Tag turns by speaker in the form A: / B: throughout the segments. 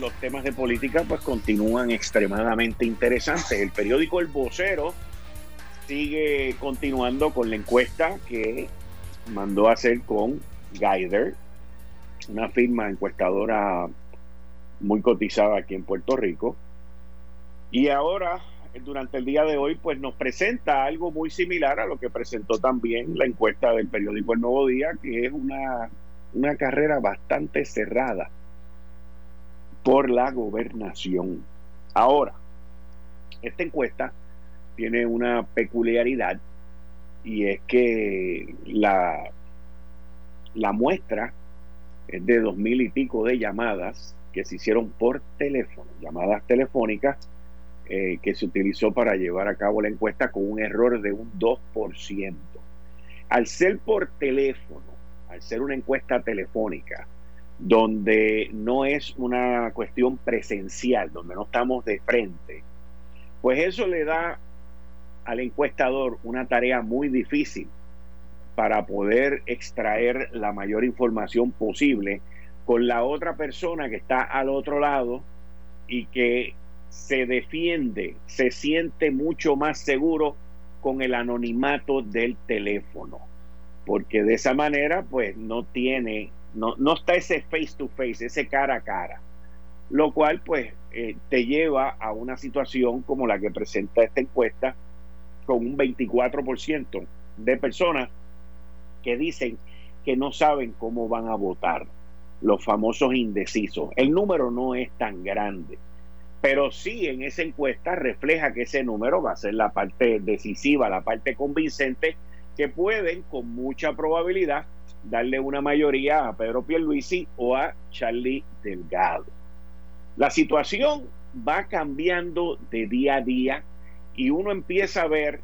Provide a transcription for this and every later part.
A: los temas de política pues continúan extremadamente interesantes. El periódico El Vocero sigue continuando con la encuesta que mandó a hacer con Guider, una firma encuestadora muy cotizada aquí en Puerto Rico. Y ahora, durante el día de hoy, pues nos presenta algo muy similar a lo que presentó también la encuesta del periódico El Nuevo Día, que es una, una carrera bastante cerrada por la gobernación. Ahora, esta encuesta tiene una peculiaridad y es que la, la muestra es de dos mil y pico de llamadas que se hicieron por teléfono, llamadas telefónicas eh, que se utilizó para llevar a cabo la encuesta con un error de un 2%. Al ser por teléfono, al ser una encuesta telefónica, donde no es una cuestión presencial, donde no estamos de frente, pues eso le da al encuestador una tarea muy difícil para poder extraer la mayor información posible con la otra persona que está al otro lado y que se defiende, se siente mucho más seguro con el anonimato del teléfono, porque de esa manera pues no tiene no, no está ese face to face, ese cara a cara. Lo cual pues eh, te lleva a una situación como la que presenta esta encuesta con un 24% de personas que dicen que no saben cómo van a votar, los famosos indecisos. El número no es tan grande, pero sí en esa encuesta refleja que ese número va a ser la parte decisiva, la parte convincente, que pueden con mucha probabilidad darle una mayoría a Pedro Pierluisi o a Charlie Delgado. La situación va cambiando de día a día y uno empieza a ver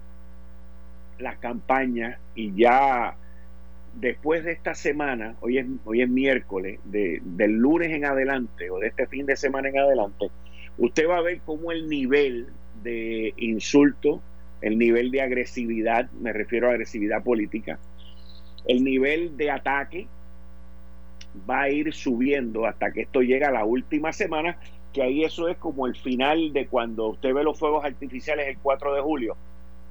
A: la campaña y ya después de esta semana, hoy es, hoy es miércoles, de, del lunes en adelante o de este fin de semana en adelante, usted va a ver cómo el nivel de insulto, el nivel de agresividad, me refiero a agresividad política, el nivel de ataque va a ir subiendo hasta que esto llega a la última semana, que ahí eso es como el final de cuando usted ve los fuegos artificiales el 4 de julio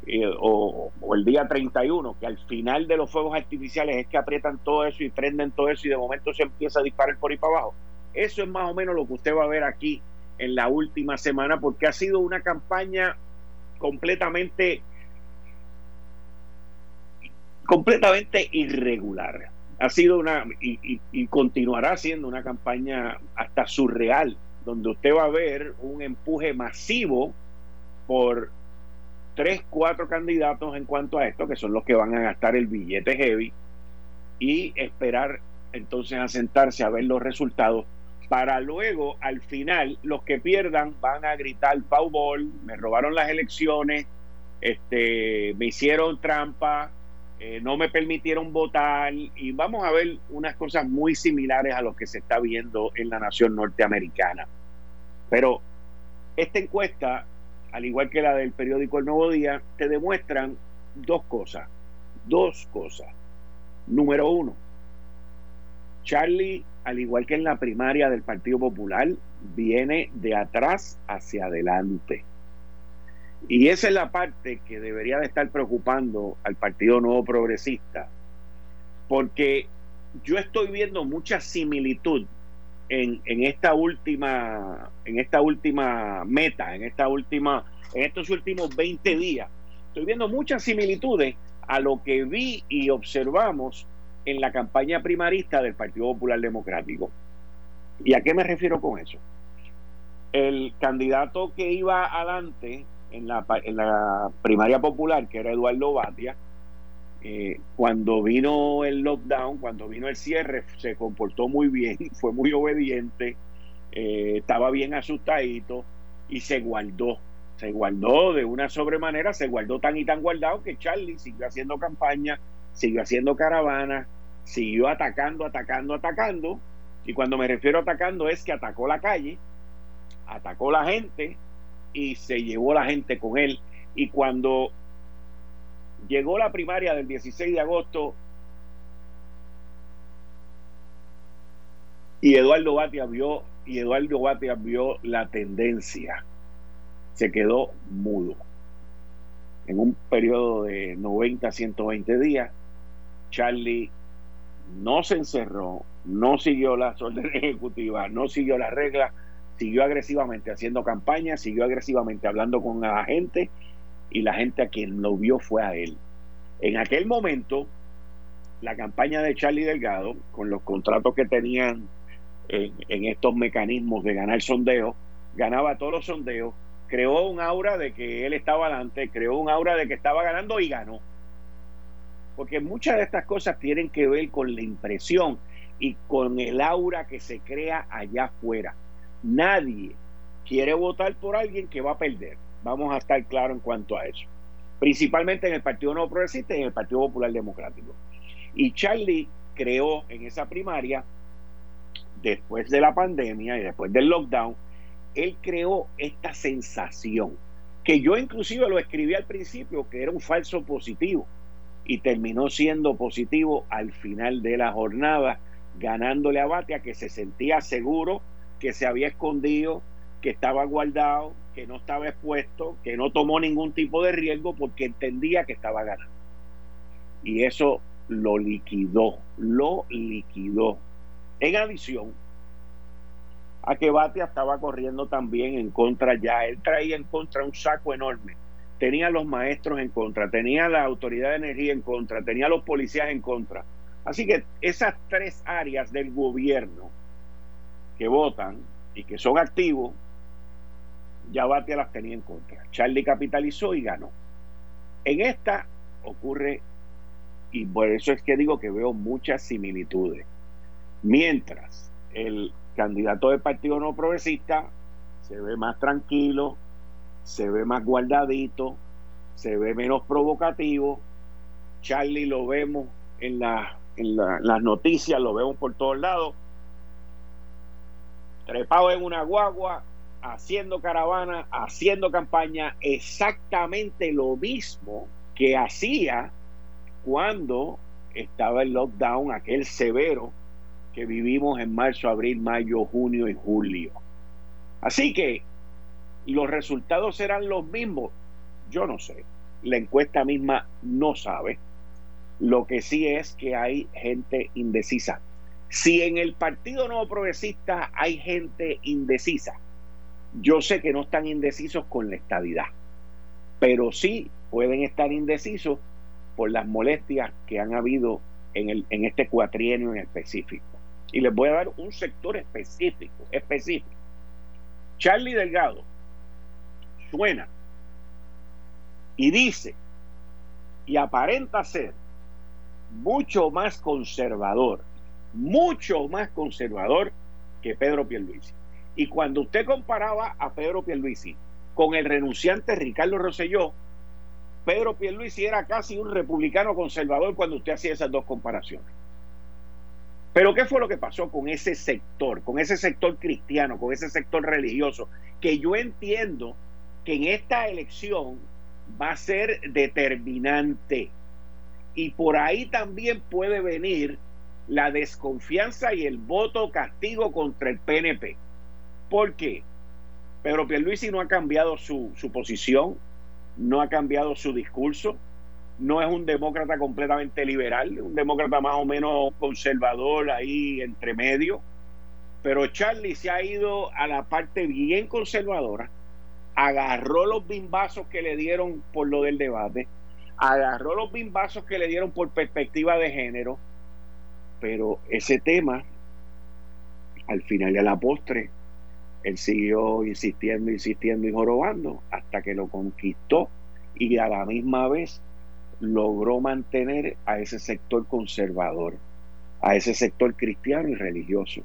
A: eh, o, el día 31, que al final de los fuegos artificiales es que aprietan todo eso y prenden todo eso y de momento se empieza a disparar por ahí para abajo. Eso es más o menos lo que usted va a ver aquí en la última semana, porque ha sido una campaña completamente completamente irregular. Ha sido una, y, continuará siendo una campaña hasta surreal, donde usted va a ver un empuje masivo por tres, cuatro candidatos en cuanto a esto, que son los que van a gastar el billete heavy, y esperar entonces a sentarse a ver los resultados para luego al final los que pierdan van a gritar Powerball, me robaron las elecciones, este, me hicieron trampa, eh, no me permitieron votar y vamos a ver unas cosas muy similares a lo que se está viendo en la nación norteamericana. Pero esta encuesta, al igual que la del periódico El Nuevo Día, te demuestran dos cosas. Dos cosas. Número uno, Charlie, al igual que en la primaria del Partido Popular, viene de atrás hacia adelante. Y esa es la parte que debería de estar preocupando al Partido Nuevo Progresista, porque yo estoy viendo mucha similitud en, en, esta última en esta última meta, en esta última en estos últimos 20 días. Estoy viendo muchas similitudes a lo que vi y observamos en la campaña primarista del Partido Popular Democrático. ¿Y a qué me refiero con eso? El candidato que iba adelante en la, en la primaria popular, que era Eduardo Batia, eh, cuando vino el lockdown, cuando vino el cierre, se comportó muy bien, fue muy obediente, eh, estaba bien asustadito y se guardó. Se guardó de una sobremanera, se guardó tan y tan guardado que Charlie siguió haciendo campaña, siguió haciendo caravana, siguió atacando, atacando, atacando. Y cuando me refiero a atacando es que atacó la calle, atacó la gente y se llevó la gente con él. Y cuando llegó la primaria del 16 de agosto y Eduardo Batia vio y Eduardo Batia vio la tendencia, se quedó mudo. En un periodo de 90 a 120 días, Charlie no se encerró, no siguió las órdenes ejecutivas, no siguió las reglas, siguió agresivamente haciendo campaña, siguió agresivamente hablando con la gente y la gente a quien lo vio fue a él. En aquel momento, la campaña de Charlie Delgado, con los contratos que tenían en, estos mecanismos de ganar sondeos, ganaba todos los sondeos, creó un aura de que él estaba adelante, creó un aura de que estaba ganando y ganó. Porque muchas de estas cosas tienen que ver con la impresión y con el aura que se crea allá afuera. Nadie quiere votar por alguien que va a perder. Vamos a estar claros en cuanto a eso. Principalmente en el Partido Nuevo Progresista y en el Partido Popular Democrático. Y Charlie creó en esa primaria después de la pandemia y después del lockdown, él creó esta sensación, que yo inclusive lo escribí al principio, que era un falso positivo, y terminó siendo positivo al final de la jornada, ganándole a Batia, que se sentía seguro, que se había escondido, que estaba guardado, que no estaba expuesto, que no tomó ningún tipo de riesgo porque entendía que estaba ganando. Y eso lo liquidó, lo liquidó. En adición a que Batia estaba corriendo también en contra ya, él traía en contra un saco enorme. Tenía los maestros en contra, tenía la autoridad de energía en contra, tenía los policías en contra. Así que esas tres áreas del gobierno que votan y que son activos, ya Batia las tenía en contra. Charlie capitalizó y ganó. En esta ocurre, y por eso es que digo que veo muchas similitudes Mientras el candidato del Partido No Progresista se ve más tranquilo, se ve más guardadito, se ve menos provocativo. Charlie lo vemos en, en las noticias, lo vemos por todos lados. Trepado en una guagua, haciendo caravana, haciendo campaña, exactamente lo mismo que hacía cuando estaba el lockdown, aquel severo que vivimos en marzo, abril, mayo, junio y julio. Así que los resultados serán los mismos. Yo no sé. La encuesta misma no sabe. Lo que sí es que hay gente indecisa. Si en el Partido Nuevo Progresista hay gente indecisa, yo sé que no están indecisos con la estadidad, pero sí pueden estar indecisos por las molestias que han habido en, el, en este cuatrienio en específico. Y les voy a dar un sector específico, específico. Charlie Delgado suena y dice y aparenta ser mucho más conservador, mucho más conservador que Pedro Pierluisi. Y cuando usted comparaba a Pedro Pierluisi con el renunciante Ricardo Rosselló, Pedro Pierluisi era casi un republicano conservador cuando usted hacía esas dos comparaciones. Pero ¿qué fue lo que pasó con ese sector, con ese sector cristiano, con ese sector religioso? Que yo entiendo que en esta elección va a ser determinante. Y por ahí también puede venir la desconfianza y el voto castigo contra el PNP. ¿Por qué? Pedro Pierluisi no ha cambiado su, su posición, no ha cambiado su discurso, no es un demócrata completamente liberal, un demócrata más o menos conservador ahí entre medio, pero Charlie se ha ido a la parte bien conservadora, agarró los bimbazos que le dieron por lo del debate, agarró los bimbazos que le dieron por perspectiva de género, pero ese tema, al final y a la postre, él siguió insistiendo, insistiendo y jorobando hasta que lo conquistó y a la misma vez logró mantener a ese sector conservador, a ese sector cristiano y religioso.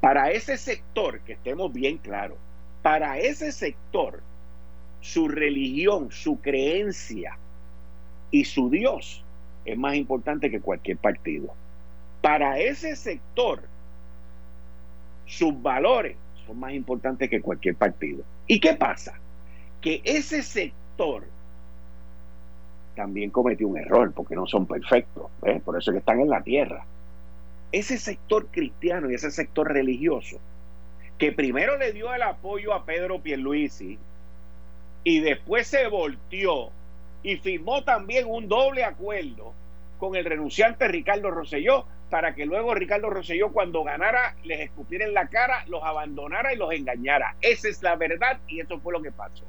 A: Para ese sector, que estemos bien claros, para ese sector, su religión, su creencia y su Dios es más importante que cualquier partido. Para ese sector, sus valores son más importantes que cualquier partido. ¿Y qué pasa? Que ese sector también cometió un error, porque no son perfectos, por eso es que están en la tierra. Ese sector cristiano y ese sector religioso, que primero le dio el apoyo a Pedro Pierluisi y después se volteó y firmó también un doble acuerdo con el renunciante Ricardo Rosselló para que luego Ricardo Rosselló cuando ganara les escupiera en la cara, los abandonara y los engañara. Esa es la verdad y eso fue lo que pasó.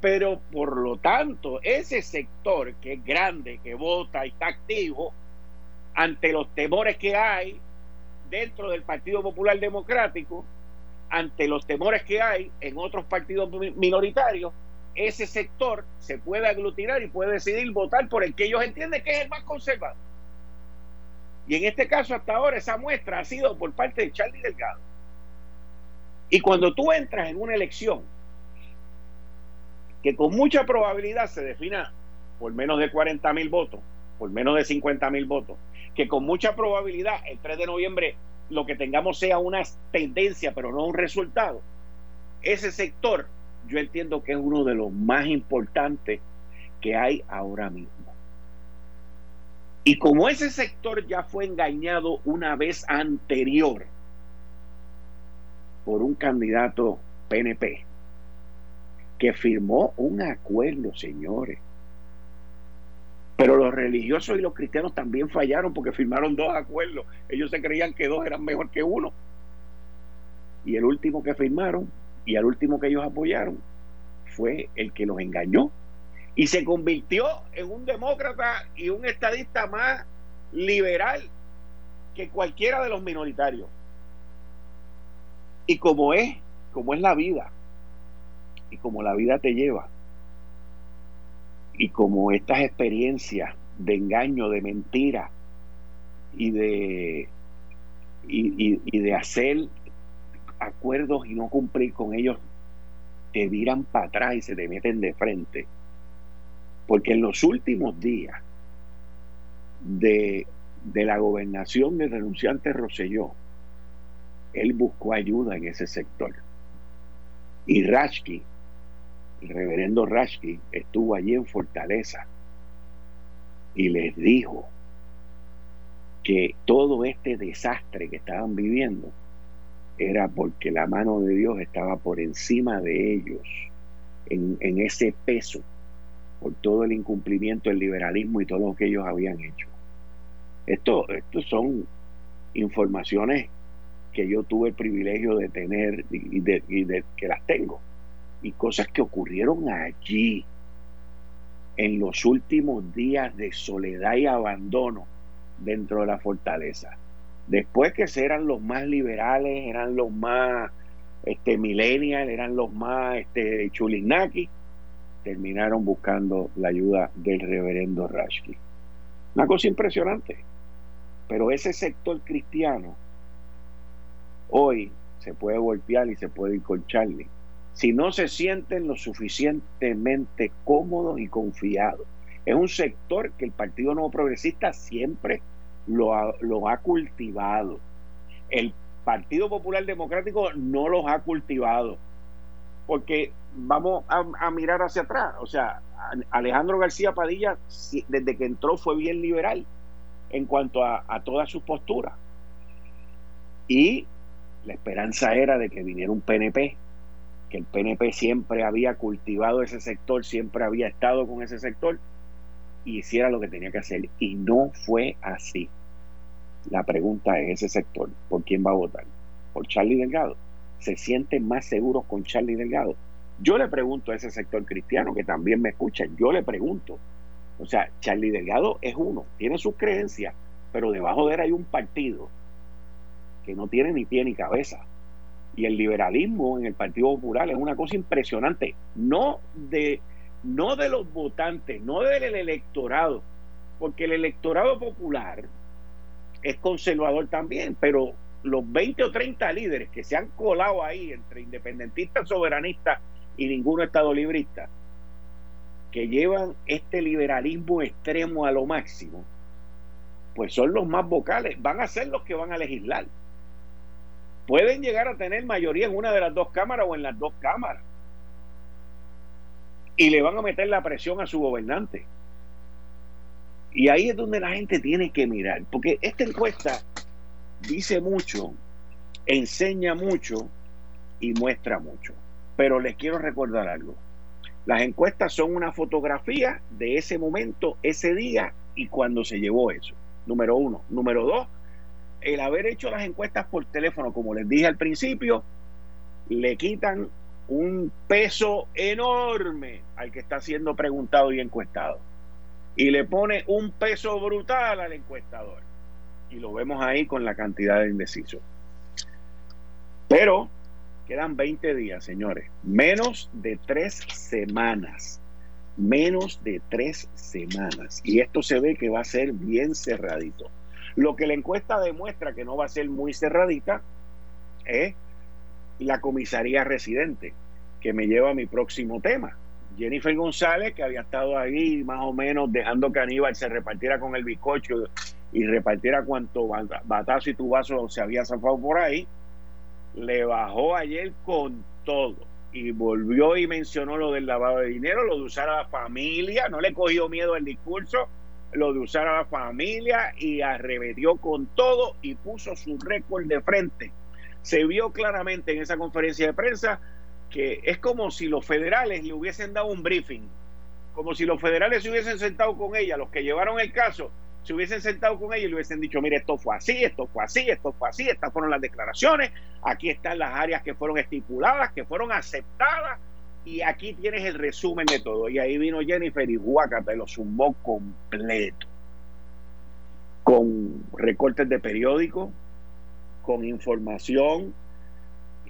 A: Pero por lo tanto, ese sector que es grande, que vota y está activo, ante los temores que hay dentro del Partido Popular Democrático, ante los temores que hay en otros partidos minoritarios, ese sector se puede aglutinar y puede decidir votar por el que ellos entienden que es el más conservador. Y en este caso, hasta ahora, esa muestra ha sido por parte de Charlie Delgado. Y cuando tú entras en una elección que con mucha probabilidad se defina por menos de 40 mil votos, por menos de 50 mil votos, que con mucha probabilidad el 3 de noviembre lo que tengamos sea una tendencia, pero no un resultado, ese sector yo entiendo que es uno de los más importantes que hay ahora mismo. Y como ese sector ya fue engañado una vez anterior por un candidato PNP, que firmó un acuerdo, señores. Pero los religiosos y los cristianos también fallaron porque firmaron dos acuerdos. Ellos se creían que dos eran mejor que uno. Y el último que firmaron y el último que ellos apoyaron fue el que los engañó y se convirtió en un demócrata y un estadista más liberal que cualquiera de los minoritarios. Y como es, como es la vida, y como la vida te lleva. Y como estas experiencias de engaño, de mentira y de, y, de hacer acuerdos y no cumplir con ellos, te viran para atrás y se te meten de frente. Porque en los últimos días de, de la gobernación del renunciante Roselló, él buscó ayuda en ese sector. Y Rashki el reverendo Rashki estuvo allí en Fortaleza y les dijo que todo este desastre que estaban viviendo era porque la mano de Dios estaba por encima de ellos en, ese peso por todo el incumplimiento del liberalismo y todo lo que ellos habían hecho. Esto, son informaciones que yo tuve el privilegio de tener y de que las tengo y cosas que ocurrieron allí en los últimos días de soledad y abandono dentro de la fortaleza. Después que eran los más liberales, eran los más este, millennials, eran los más este, terminaron buscando la ayuda del reverendo Rashki. Una cosa impresionante. Pero ese sector cristiano hoy se puede golpear y se puede ir con Charlie si no se sienten lo suficientemente cómodos y confiados. Es un sector que el Partido Nuevo Progresista siempre lo ha, cultivado. El Partido Popular Democrático no los ha cultivado. Porque vamos a, mirar hacia atrás. O sea, Alejandro García Padilla, desde que entró, fue bien liberal en cuanto a, a todas sus posturas. Y la esperanza era de que viniera un PNP que el PNP siempre había cultivado ese sector, siempre había estado con ese sector y hiciera lo que tenía que hacer. Y no fue así. La pregunta es ese sector, ¿por quién va a votar? ¿Por Charlie Delgado? ¿Se sienten más seguros con Charlie Delgado? Yo le pregunto a ese sector cristiano que también me escucha, yo le pregunto, o sea, Charlie Delgado es uno, tiene sus creencias, pero debajo de él hay un partido que no tiene ni pie ni cabeza y el liberalismo en el Partido Popular es una cosa impresionante, no de, no de los votantes, no del porque el electorado popular es conservador también, pero los 20 o 30 líderes que se han colado ahí entre independentistas, soberanistas y ninguno estado librista, que llevan este liberalismo extremo a lo máximo, pues son los más vocales, van a ser los que van a legislar. Pueden llegar a tener mayoría en una de las dos cámaras o en las dos cámaras. Y le van a meter la presión a su gobernante. Y ahí es donde la gente tiene que mirar, porque esta encuesta dice mucho, enseña mucho y muestra mucho. Pero les quiero recordar algo. Las encuestas son una fotografía de ese momento, ese día y cuando se llevó eso. Número uno. Número dos, el haber hecho las encuestas por teléfono, como les dije al principio, le quitan un peso enorme al que está siendo preguntado y encuestado. Y le pone un peso brutal al encuestador. Y lo vemos ahí con la cantidad de indecisos. Pero quedan 20 días, señores. Menos de tres semanas. Menos de tres semanas. Y esto se ve que va a ser bien cerradito. Lo que la encuesta demuestra que no va a ser muy cerradita es la comisaría residente, que me lleva a mi próximo tema. Jennifer González, que había estado ahí más o menos dejando que Aníbal se repartiera con el bizcocho y repartiera cuanto batazo y tubazo se había zafado por ahí, le bajó ayer con todo y volvió y mencionó lo del lavado de dinero, lo de usar a la familia, no le cogió miedo el discurso, lo de usar a la familia y arremetió con todo y puso su récord de frente. Se vio claramente en esa conferencia de prensa que es como si los federales le hubiesen dado un briefing, como si los federales se hubiesen sentado con ella, los que llevaron el caso, se hubiesen sentado con ella y le hubiesen dicho, mire, esto fue así, esto fue así, esto fue así, estas fueron las declaraciones, aquí están las áreas que fueron estipuladas, que fueron aceptadas, y aquí tienes el resumen de todo. Y ahí vino Jennifer y Huaca te lo zumbó completo. Con recortes de periódico, con información,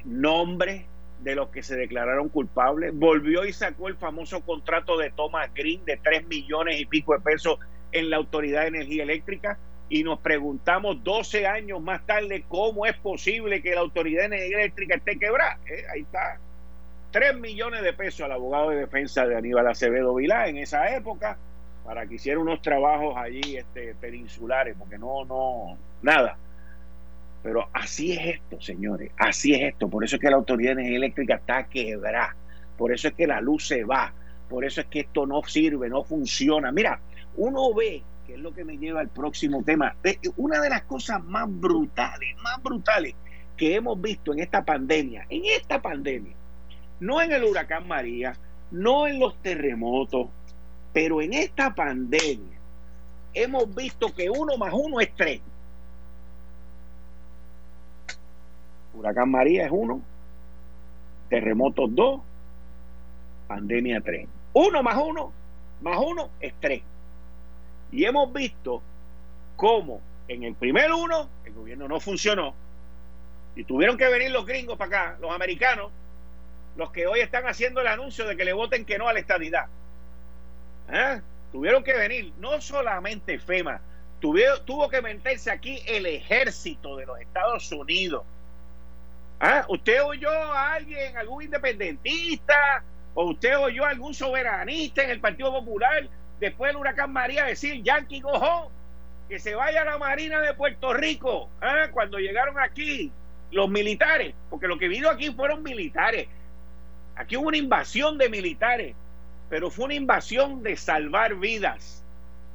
A: nombres de los que se declararon culpables. Volvió y sacó el famoso contrato de Thomas Green de 3 millones y pico de pesos en la Autoridad de Energía Eléctrica. Y nos preguntamos 12 años más tarde cómo es posible que la Autoridad de Energía Eléctrica esté quebrada. Eh, ahí está 3 millones de pesos al abogado de defensa de Aníbal Acevedo Vilá en esa época para que hiciera unos trabajos allí este, peninsulares, porque no, no, nada. Pero así es esto, señores, así es esto. Por eso es que la Autoridad de Energía Eléctrica está quebrada. Por eso es que la luz se va. Por eso es que esto no sirve, no funciona. Mira, uno ve, que es lo que me lleva al próximo tema, una de las cosas más brutales, más brutales que hemos visto en esta pandemia, en esta pandemia, no en el huracán María, no en los terremotos, pero en esta pandemia hemos visto que uno más uno es tres. Huracán María es uno, terremotos dos, pandemia tres. Uno más uno, más uno es tres. Y hemos visto cómo en el primer uno el gobierno no funcionó y tuvieron que venir los gringos para acá, los americanos, los que hoy están haciendo el anuncio de que le voten que no a la estadidad. ¿Eh? Tuvieron que venir, no solamente FEMA, tuvo que meterse aquí el ejército de los Estados Unidos. ¿Ah? ¿Usted oyó a alguien, algún independentista, o usted oyó a algún soberanista en el Partido Popular después del huracán María decir Yankee Gojón, que se vaya a la Marina de Puerto Rico, ¿ah? cuando llegaron aquí los militares, porque lo que vino aquí fueron militares. Aquí hubo una invasión de militares, pero fue una invasión de salvar vidas.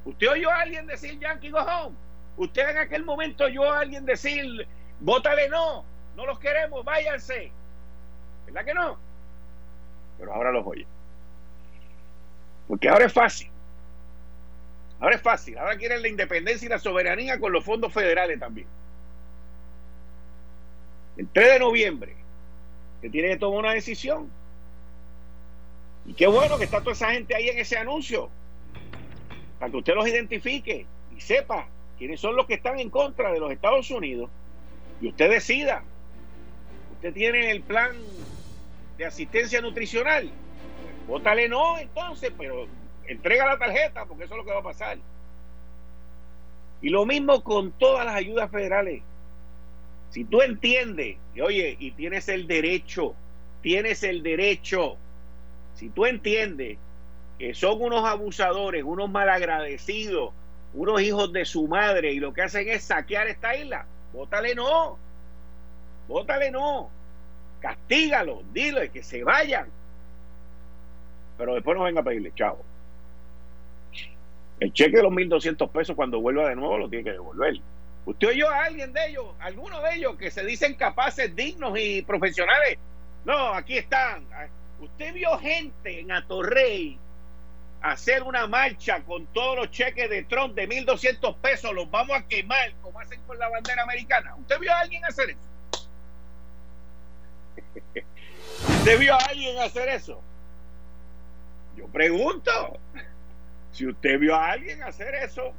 A: ¿Usted oyó a alguien decir Yankee go home? ¿Usted en aquel momento oyó a alguien decir, bótale no, no los queremos, váyanse? ¿Verdad que no? Pero ahora los oye. Porque ahora es fácil. Ahora es fácil. Ahora quieren la independencia y la soberanía con los fondos federales también. El 3 de noviembre, que tiene que tomar una decisión. Y qué bueno que está toda esa gente ahí en ese anuncio, para que usted los identifique y sepa quiénes son los que están en contra de los Estados Unidos y usted decida. Usted tiene el plan de asistencia nutricional. Vótale no, entonces, pero entrega la tarjeta porque eso es lo que va a pasar. Y lo mismo con todas las ayudas federales. Si tú entiendes, y oye, y tienes el derecho, tienes el derecho, si tú entiendes que son unos abusadores, unos malagradecidos, unos hijos de su madre y lo que hacen es saquear esta isla, bótale no, bótale no, castígalo, dile que se vayan, pero después no venga a pedirle chavo. El cheque de los 1.200 pesos cuando vuelva de nuevo lo tiene que devolver. ¿Usted oyó a alguien de ellos, alguno de ellos que se dicen capaces, dignos y profesionales? No, aquí están. Usted vio gente en Atorrey hacer una marcha con todos los cheques de Trump de 1.200 pesos, los vamos a quemar como hacen con la bandera americana. ¿Usted vio a alguien hacer eso? ¿Usted vio a alguien hacer eso? Yo pregunto. Si usted vio a alguien hacer eso,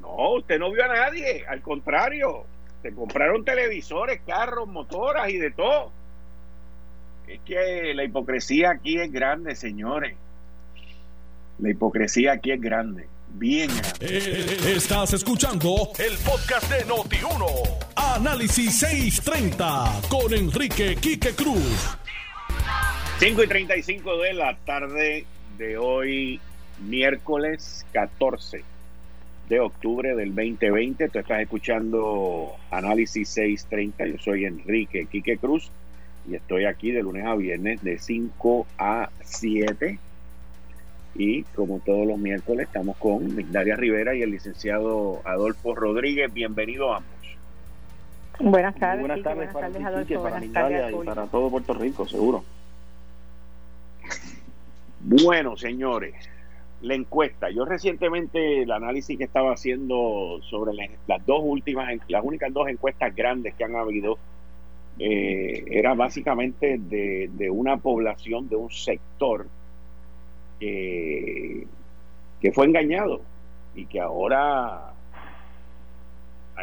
A: no, usted no vio a nadie, al contrario, se compraron televisores, carros, motoras y de todo. Es que la hipocresía aquí es grande, señores. La hipocresía aquí es grande, bien grande.
B: Eh, estás escuchando el podcast de Noti1. Análisis 630 con Enrique Quique Cruz.
A: 5 y 35 de la tarde de hoy, miércoles 14 de octubre del 2020. Tú estás escuchando Análisis 630. Yo soy Enrique Quique Cruz y estoy aquí de lunes a viernes de 5 a 7. Y como todos los miércoles, estamos con Daria Rivera y el licenciado Adolfo Rodríguez. Bienvenido ambos.
C: Buenas tardes.
D: Buenas tardes, para, Adolfo, para y para todo Puerto Rico, seguro.
A: Bueno, señores, la encuesta. Yo recientemente el análisis que estaba haciendo sobre las dos últimas, las únicas dos encuestas grandes que han habido, eh, era básicamente de, una población, de un sector que fue engañado y que ahora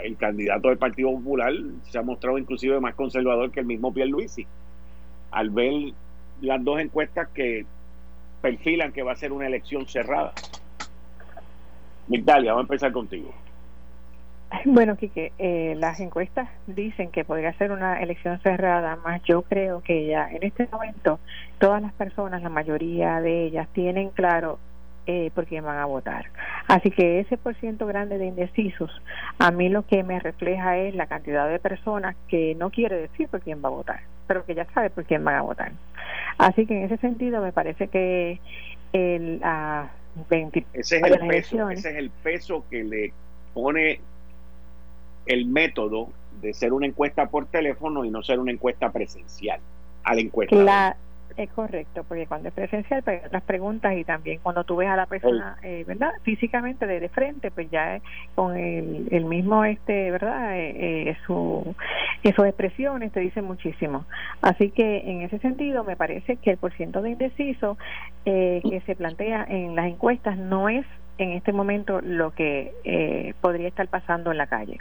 A: el candidato del Partido Popular se ha mostrado inclusive más conservador que el mismo Pierluisi. Al ver las dos encuestas que perfilan que va a ser una elección cerrada. Migdalia, vamos a empezar contigo.
C: Bueno, Quique, eh, las encuestas dicen que podría ser una elección cerrada, más yo creo que ya en este momento todas las personas, la mayoría de ellas, tienen claro eh, por quién van a votar. Así que ese por ciento grande de indecisos, a mí lo que me refleja es la cantidad de personas que no quiere decir por quién va a votar, pero que ya sabe por quién van a votar. Así que en ese sentido me parece que el a 20
A: ese es el peso, ese es el peso que le pone el método de ser una encuesta por teléfono y no ser una encuesta presencial a la encuesta.
C: Es correcto, porque cuando es presencial, pues hay otras preguntas y también cuando tú ves a la persona, eh, ¿verdad? Físicamente de, frente, pues ya con el, el mismo, este, ¿verdad? Eh, eh, su, sus expresiones te dicen muchísimo. Así que en ese sentido, me parece que el porciento de indeciso que se plantea en las encuestas no es en este momento lo que podría estar pasando en la calle.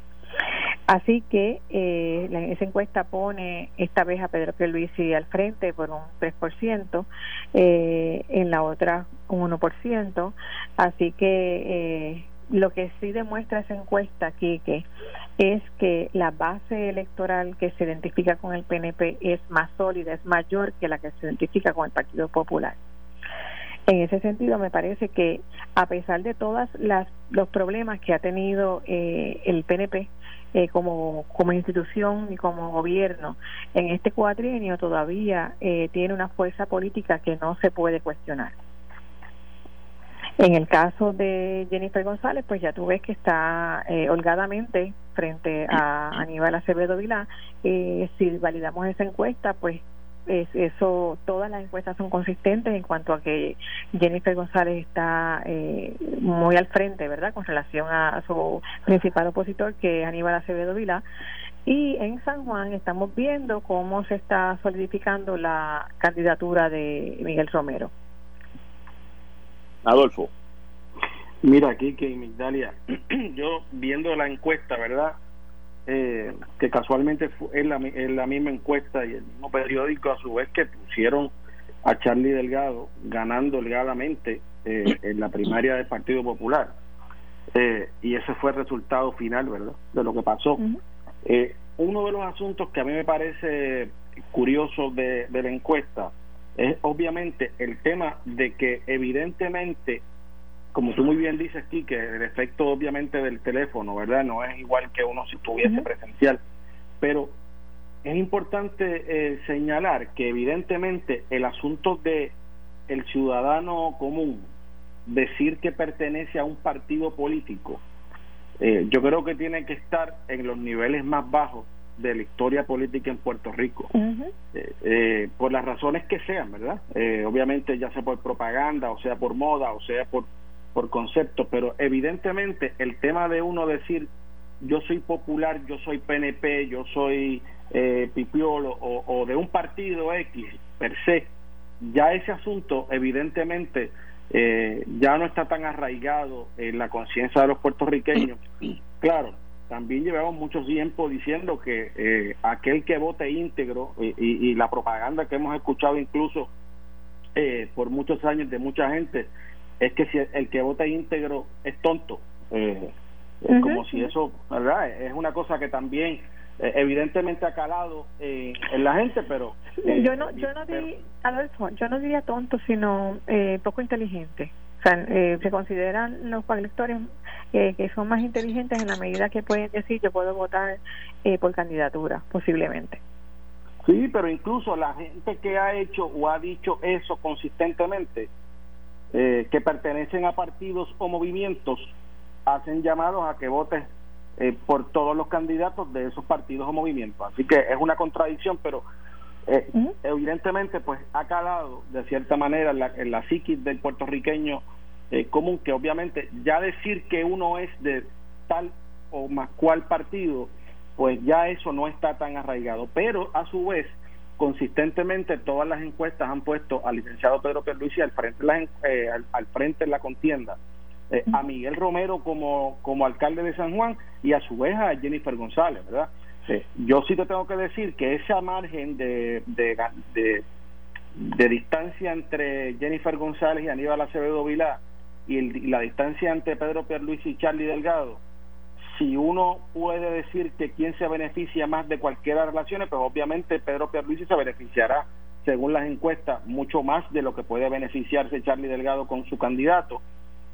C: Así que eh, esa encuesta pone esta vez a Pedro Pierluisi al frente por un 3%, eh, en la otra un 1%. Así que eh, lo que sí demuestra esa encuesta, Kike, es que la base electoral que se identifica con el PNP es más sólida, es mayor que la que se identifica con el Partido Popular. En ese sentido, me parece que a pesar de todos los problemas que ha tenido eh, el PNP eh, como, como institución y como gobierno en este cuatrienio, todavía eh, tiene una fuerza política que no se puede cuestionar. En el caso de Jennifer González, pues ya tú ves que está holgadamente frente a Aníbal Acevedo Vilá. si validamos esa encuesta, pues eso todas las encuestas son consistentes en cuanto a que Jennifer González está eh, muy al frente, ¿verdad? Con relación a, su principal opositor, que es Aníbal Acevedo Vilá. Y en San Juan estamos viendo cómo se está solidificando la candidatura de Miguel Romero.
A: Adolfo.
D: Mira, aquí que Migdalia, yo viendo la encuesta, ¿verdad? Eh, que casualmente es la, la misma encuesta y el mismo periódico a su vez que pusieron a Charlie Delgado ganando delgadamente eh, en la primaria del Partido Popular. Eh, y ese fue el resultado final, ¿verdad? De lo que pasó. Eh, uno de los asuntos que a mí me parece curioso de, de la encuesta es obviamente el tema de que evidentemente como tú muy bien dices aquí, que el efecto obviamente del teléfono, ¿verdad? No es igual que uno si estuviese presencial, pero es importante eh, señalar que evidentemente el asunto de el ciudadano común decir que pertenece a un partido político, eh, yo creo que tiene que estar en los niveles más bajos de la historia política en Puerto Rico, eh, por las razones que sean, ¿verdad? obviamente ya sea por propaganda, o sea por moda, o sea por por concepto, pero evidentemente el tema de uno decir yo soy popular, yo soy PNP, yo soy eh, pipiolo o, de un partido X per se, ya ese asunto evidentemente eh, ya no está tan arraigado en la conciencia de los puertorriqueños. Claro, también llevamos mucho tiempo diciendo que eh, aquel que vote íntegro y, y, la propaganda que hemos escuchado incluso eh, por muchos años de mucha gente es que si el que vota íntegro es tonto. Eh, es como si eso, ¿verdad? Es una cosa que también eh, evidentemente ha calado eh, en la gente, pero...
C: yo no yo no yo no diría tonto, sino poco inteligente. O sea, se consideran los electores que son más inteligentes en la medida que pueden decir yo puedo votar por candidatura, posiblemente.
D: Sí, pero incluso la gente que ha hecho o ha dicho eso consistentemente, eh, que pertenecen a partidos o movimientos hacen llamados a que votes eh, por todos los candidatos de esos partidos o movimientos. Así que es una contradicción, pero eh, evidentemente pues ha calado de cierta manera en la, en la psiquis del puertorriqueño común, que obviamente ya decir que uno es de tal o más cual partido, pues ya eso no está tan arraigado. Pero a su vez, consistentemente todas las encuestas han puesto al licenciado Pedro Pierluisi al frente la, eh, al, frente en la contienda eh, a Miguel Romero como como alcalde de San Juan y a su vez a Jennifer González verdad yo sí te tengo que decir que ese margen de de, de, distancia entre Jennifer González y Aníbal Acevedo Vilá y, y la distancia entre Pedro Pierluisi y Charlie Delgado si uno puede decir que quién se beneficia más de cualquiera de las relaciones, pues obviamente Pedro Pierluisi se beneficiará, según las encuestas, mucho más de lo que puede beneficiarse Charlie Delgado con su candidato.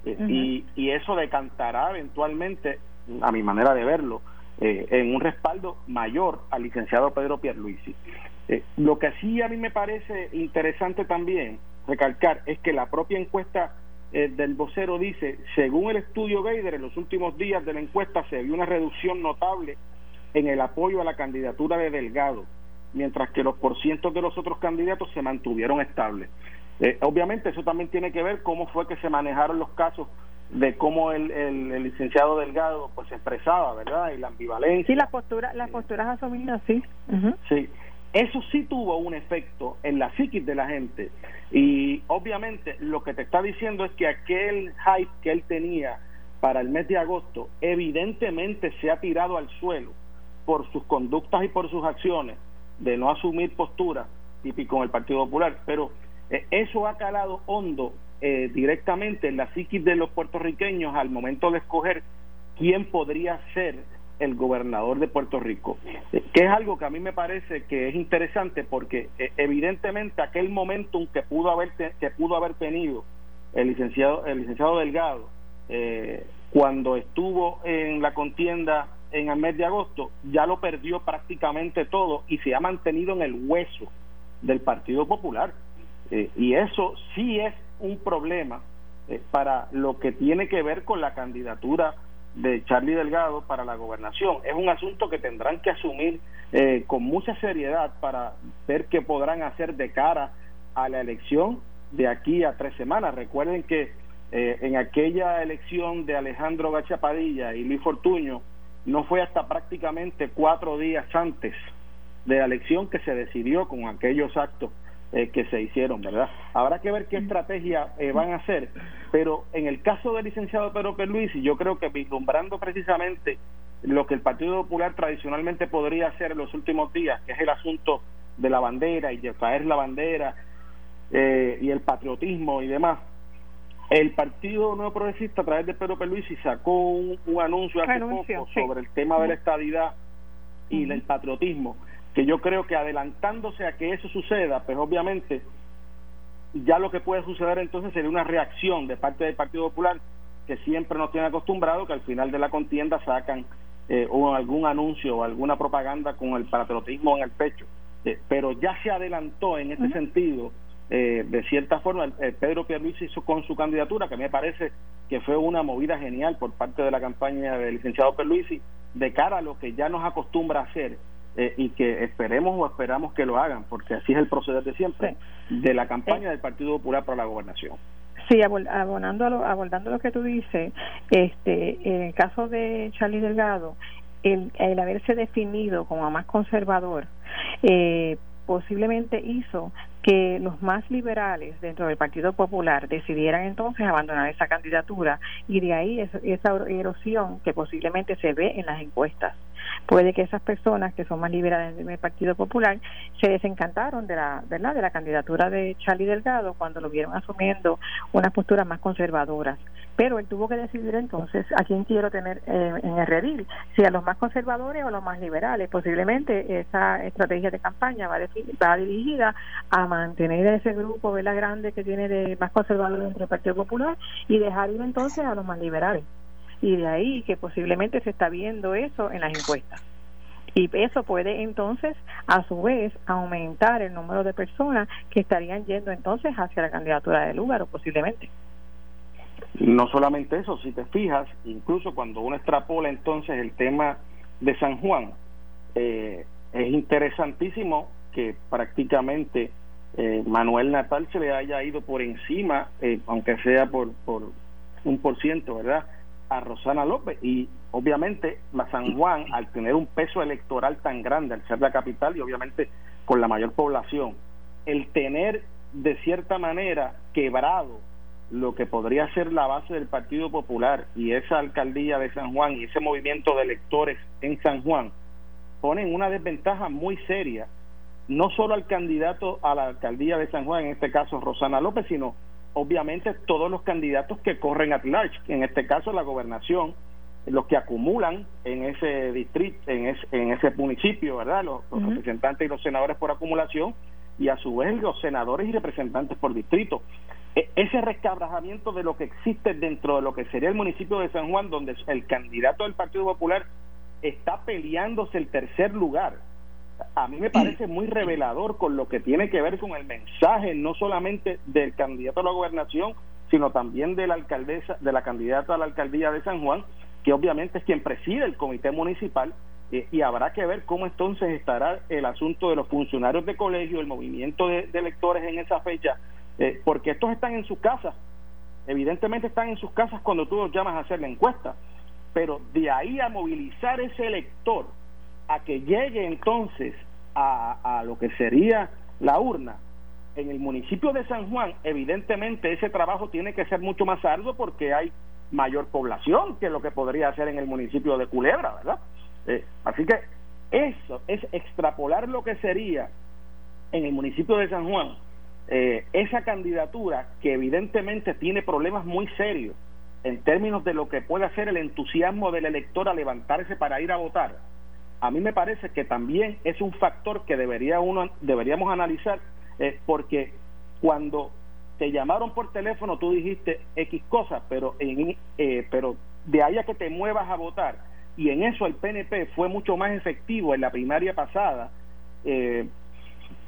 D: Eh, y, y eso decantará eventualmente, a mi manera de verlo, eh, en un respaldo mayor al licenciado Pedro Pierluisi. Eh, lo que sí a mí me parece interesante también recalcar es que la propia encuesta eh, del vocero dice, según el estudio Geider, en los últimos días de la encuesta se vio una reducción notable en el apoyo a la candidatura de Delgado, mientras que los porcientos de los otros candidatos se mantuvieron estables. Eh, obviamente eso también tiene que ver cómo fue que se manejaron los casos de cómo el, el, licenciado Delgado pues se expresaba, ¿verdad? Y la ambivalencia.
C: Sí, las posturas, las posturas asumidas, sí.
D: Sí, eso sí tuvo un efecto en la psiquis de la gente. Y obviamente lo que te está diciendo es que aquel hype que él tenía para el mes de agosto evidentemente se ha tirado al suelo por sus conductas y por sus acciones de no asumir postura típico con el Partido Popular. Pero eh, eso ha calado hondo eh, directamente en la psiquis de los puertorriqueños al momento de escoger quién podría ser el gobernador de Puerto Rico, eh, que es algo que a mí me parece que es interesante porque eh, evidentemente aquel momentum que pudo haber que pudo haber tenido el licenciado el licenciado Delgado eh, cuando estuvo en la contienda en el mes de agosto ya lo perdió prácticamente todo y se ha mantenido en el hueso del Partido Popular. Y eso sí es un problema para lo que tiene que ver con la candidatura de Charlie Delgado para la gobernación. Es un asunto que tendrán que asumir eh, con mucha seriedad para ver qué podrán hacer de cara a la elección de aquí a tres semanas. Recuerden que eh, en aquella elección de Alejandro Gachapadilla y Luis Fortuño no fue hasta prácticamente cuatro días antes de la elección que se decidió con aquellos actos eh, que se hicieron, ¿verdad? Habrá que ver qué estrategia eh, van a hacer, pero en el caso del licenciado Pedro Pierluisi, yo creo que vislumbrando precisamente lo que el Partido Popular tradicionalmente podría hacer en los últimos días, que es el asunto de la bandera y de caer la bandera eh, y el patriotismo y demás, el Partido Nuevo Progresista a través de Pedro Pierluisi sacó un, anuncio hace poco sobre el tema de la estadidad y el patriotismo, que yo creo que adelantándose a que eso suceda, pues obviamente ya lo que puede suceder entonces sería una reacción de parte del Partido Popular que siempre nos tiene acostumbrado que al final de la contienda sacan eh, o algún anuncio o alguna propaganda con el patriotismo en el pecho. Eh, pero ya se adelantó en ese sentido, eh, de cierta forma, Pedro Pierluisi hizo con su candidatura, que me parece que fue una movida genial por parte de la campaña del licenciado Pierluisi, de cara a lo que ya nos acostumbra a hacer y que esperemos o esperamos que lo hagan, porque así es el proceder de siempre, de la campaña del Partido Popular para la gobernación.
C: Sí, abonando lo, abordando lo que tú dices, este, en el caso de Charlie Delgado, el, el haberse definido como más conservador, eh, posiblemente hizo que los más liberales dentro del Partido Popular decidieran entonces abandonar esa candidatura y de ahí esa erosión que posiblemente se ve en las encuestas puede que esas personas que son más liberales del Partido Popular se desencantaron de la verdad de la candidatura de Charlie Delgado cuando lo vieron asumiendo unas posturas más conservadoras pero él tuvo que decidir entonces a quién quiero tener eh, en el redil, si a los más conservadores o a los más liberales. Posiblemente esa estrategia de campaña va, va dirigida a mantener ese grupo ¿verdad? grande que tiene de más conservadores dentro del Partido Popular y dejar ir entonces a los más liberales y de ahí que posiblemente se está viendo eso en las encuestas. Y eso puede entonces, a su vez, aumentar el número de personas que estarían yendo entonces hacia la candidatura de lugar o posiblemente.
D: No solamente eso, si te fijas, incluso cuando uno extrapola entonces el tema de San Juan, eh, es interesantísimo que prácticamente eh, Manuel Natal se le haya ido por encima, eh, aunque sea por, por un por ciento, ¿verdad? A Rosana López. Y obviamente la San Juan al tener un peso electoral tan grande al ser la capital y obviamente con la mayor población el tener de cierta manera quebrado lo que podría ser la base del Partido Popular y esa alcaldía de San Juan y ese movimiento de electores en San Juan ponen una desventaja muy seria no solo al candidato a la alcaldía de San Juan en este caso Rosana López sino obviamente todos los candidatos que corren at large, en este caso la gobernación, los que acumulan en ese distrito, en, en ese municipio, ¿verdad? Los, representantes y los senadores por acumulación y a su vez los senadores y representantes por distrito. E, ese rescabrajamiento de lo que existe dentro de lo que sería el municipio de San Juan, donde el candidato del Partido Popular está peleándose el tercer lugar a mí me parece muy revelador con lo que tiene que ver con el mensaje no solamente del candidato a la gobernación, sino también de la alcaldesa, de la candidata a la alcaldía de San Juan, que obviamente es quien preside el comité municipal eh, y habrá que ver cómo entonces estará el asunto de los funcionarios de colegio, el movimiento de, electores en esa fecha, eh, porque estos están en sus casas, evidentemente están en sus casas cuando tú los llamas a hacer la encuesta, pero de ahí a movilizar ese elector a que llegue entonces a, lo que sería la urna en el municipio de San Juan, evidentemente ese trabajo tiene que ser mucho más arduo porque hay mayor población que lo que podría ser en el municipio de Culebra, ¿verdad? Eh, así que eso es extrapolar lo que sería en el municipio de San Juan eh, esa candidatura que evidentemente tiene problemas muy serios en términos de lo que puede hacer el entusiasmo del elector a levantarse para ir a votar a mí me parece que también es un factor que debería uno deberíamos analizar eh, porque cuando te llamaron por teléfono tú dijiste X cosas pero en, eh, pero de ahí a que te muevas a votar y en eso el PNP fue mucho más efectivo en la primaria pasada eh,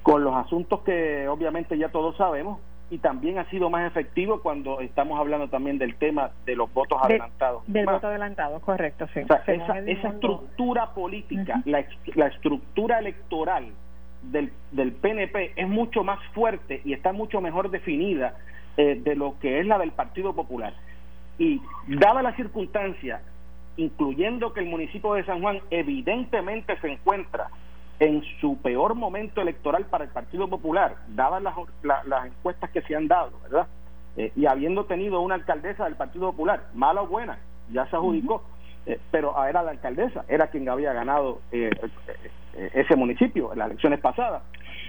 D: con los asuntos que obviamente ya todos sabemos y también ha sido más efectivo cuando estamos hablando también del tema de los votos adelantados.
C: Del voto adelantado, correcto, sí.
D: esa, estructura política, la, la, estructura electoral del, del PNP es mucho más fuerte y está mucho mejor definida eh, de lo que es la del Partido Popular. Y dada la circunstancia, incluyendo que el municipio de San Juan evidentemente se encuentra en su peor momento electoral para el Partido Popular, dadas las, las encuestas que se han dado, ¿verdad? Eh, y habiendo tenido una alcaldesa del Partido Popular, mala o buena, ya se adjudicó, eh, pero era la alcaldesa, era quien había ganado eh, ese municipio en las elecciones pasadas.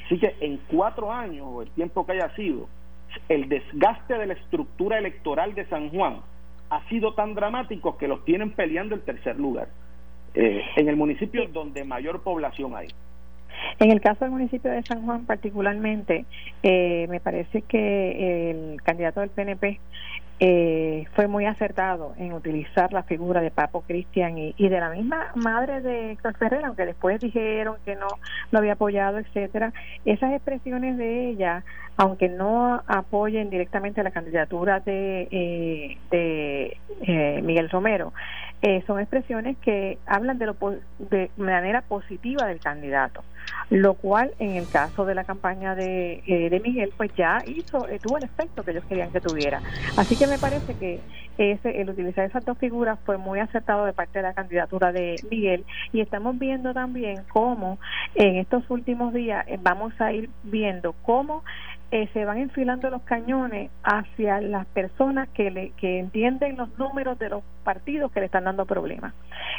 D: Así que en cuatro años, o el tiempo que haya sido, el desgaste de la estructura electoral de San Juan ha sido tan dramático que los tienen peleando el tercer lugar. Eh, en el municipio donde mayor población hay.
C: En el caso del municipio de San Juan particularmente, eh, me parece que el candidato del PNP eh, fue muy acertado en utilizar la figura de Papo Cristian y, de la misma madre de Héctor Ferrer, aunque después dijeron que no lo había apoyado, etcétera. Esas expresiones de ella, aunque no apoyen directamente la candidatura de, eh, de eh, Miguel Romero, eh, son expresiones que hablan de, lo, de manera positiva del candidato lo cual en el caso de la campaña de, eh, de Miguel pues ya hizo eh, tuvo el efecto que ellos querían que tuviera. Así que me parece que ese el utilizar esas dos figuras fue muy acertado de parte de la candidatura de Miguel y estamos viendo también cómo en estos últimos días eh, vamos a ir viendo cómo eh, se van enfilando los cañones hacia las personas que, le, que entienden los números de los partidos que le están dando problemas.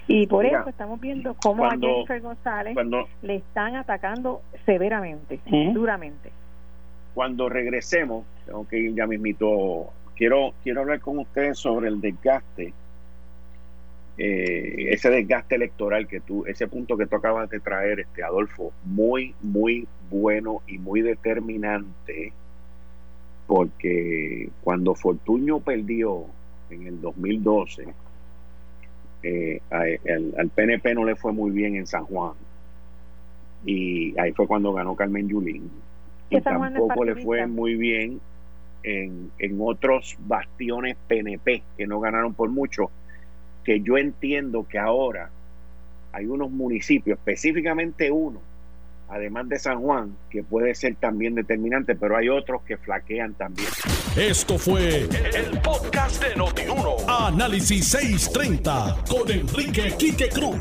C: Y por eso estamos viendo cómo a Jennifer González le están atacando severamente, duramente.
A: Cuando regresemos, tengo que ir ya mismito, quiero, quiero hablar con ustedes sobre el desgaste eh, ese desgaste electoral que tú, ese punto que tú acabas de traer, este Adolfo, muy, muy bueno y muy determinante, porque cuando Fortuño perdió en el 2012, eh, al, PNP no le fue muy bien en San Juan, y ahí fue cuando ganó Carmen Yulín, y tampoco le fue muy bien en, en otros bastiones PNP que no ganaron por mucho que yo entiendo que ahora hay unos municipios, específicamente uno, además de San Juan, que puede ser también determinante, pero hay otros que flaquean también.
B: Esto fue el, podcast de Notiuno. Análisis 630 con Enrique Quique Cruz.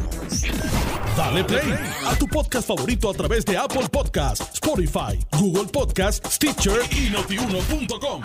B: Dale play a tu podcast favorito a través de Apple Podcasts, Spotify, Google Podcasts, Stitcher y notiuno.com.